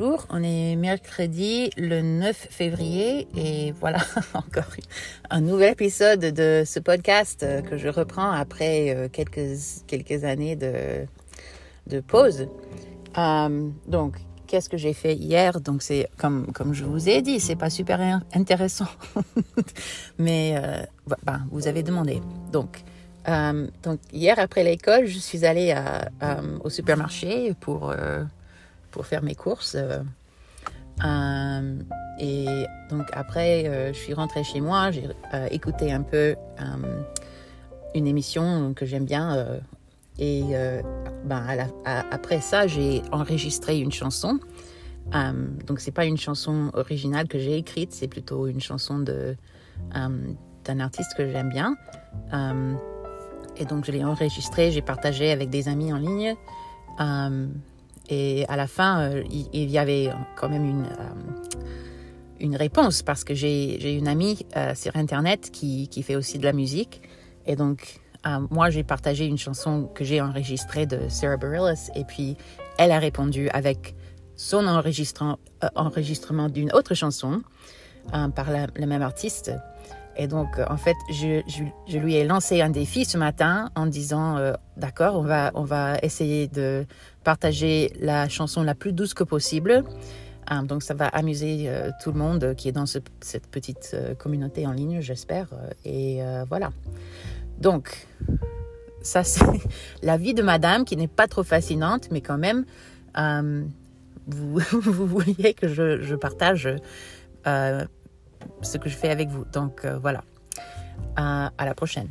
On est mercredi le 9 février et voilà encore un nouvel épisode de ce podcast que je reprends après euh, quelques, quelques années de, de pause. Euh, donc, qu'est-ce que j'ai fait hier? Donc, c'est comme, comme je vous ai dit, c'est pas super intéressant. Mais euh, ben, vous avez demandé. Donc, donc, hier après l'école, je suis allée au supermarché pour pour faire mes courses. Euh, euh, et donc après, euh, je suis rentrée chez moi, j'ai écouté un peu une émission que j'aime bien. et ben, après ça, j'ai enregistré une chanson. donc c'est pas une chanson originale que j'ai écrite, c'est plutôt une chanson de d'un artiste que j'aime bien. et donc je l'ai enregistrée, j'ai partagé avec des amis en ligne. Et à la fin, euh, il, y avait quand même une, euh, réponse parce que j'ai une amie euh, sur Internet qui, fait aussi de la musique. Et donc, moi, j'ai partagé une chanson que j'ai enregistrée de Sarah Bareilles. Et puis, elle a répondu avec son enregistrement, d'une autre chanson par la, le même artiste. Et donc, en fait, je, lui ai lancé un défi ce matin en disant, d'accord, on va, on va essayer de partager la chanson la plus douce que possible. Euh, donc ça va amuser euh, tout le monde qui est dans cette petite euh, communauté en ligne, j'espère. Et voilà. Donc, ça c'est la vie de madame qui n'est pas trop fascinante, mais quand même, vous, vous vouliez que je partage ce que je fais avec vous. Donc euh, voilà, euh, à, la prochaine.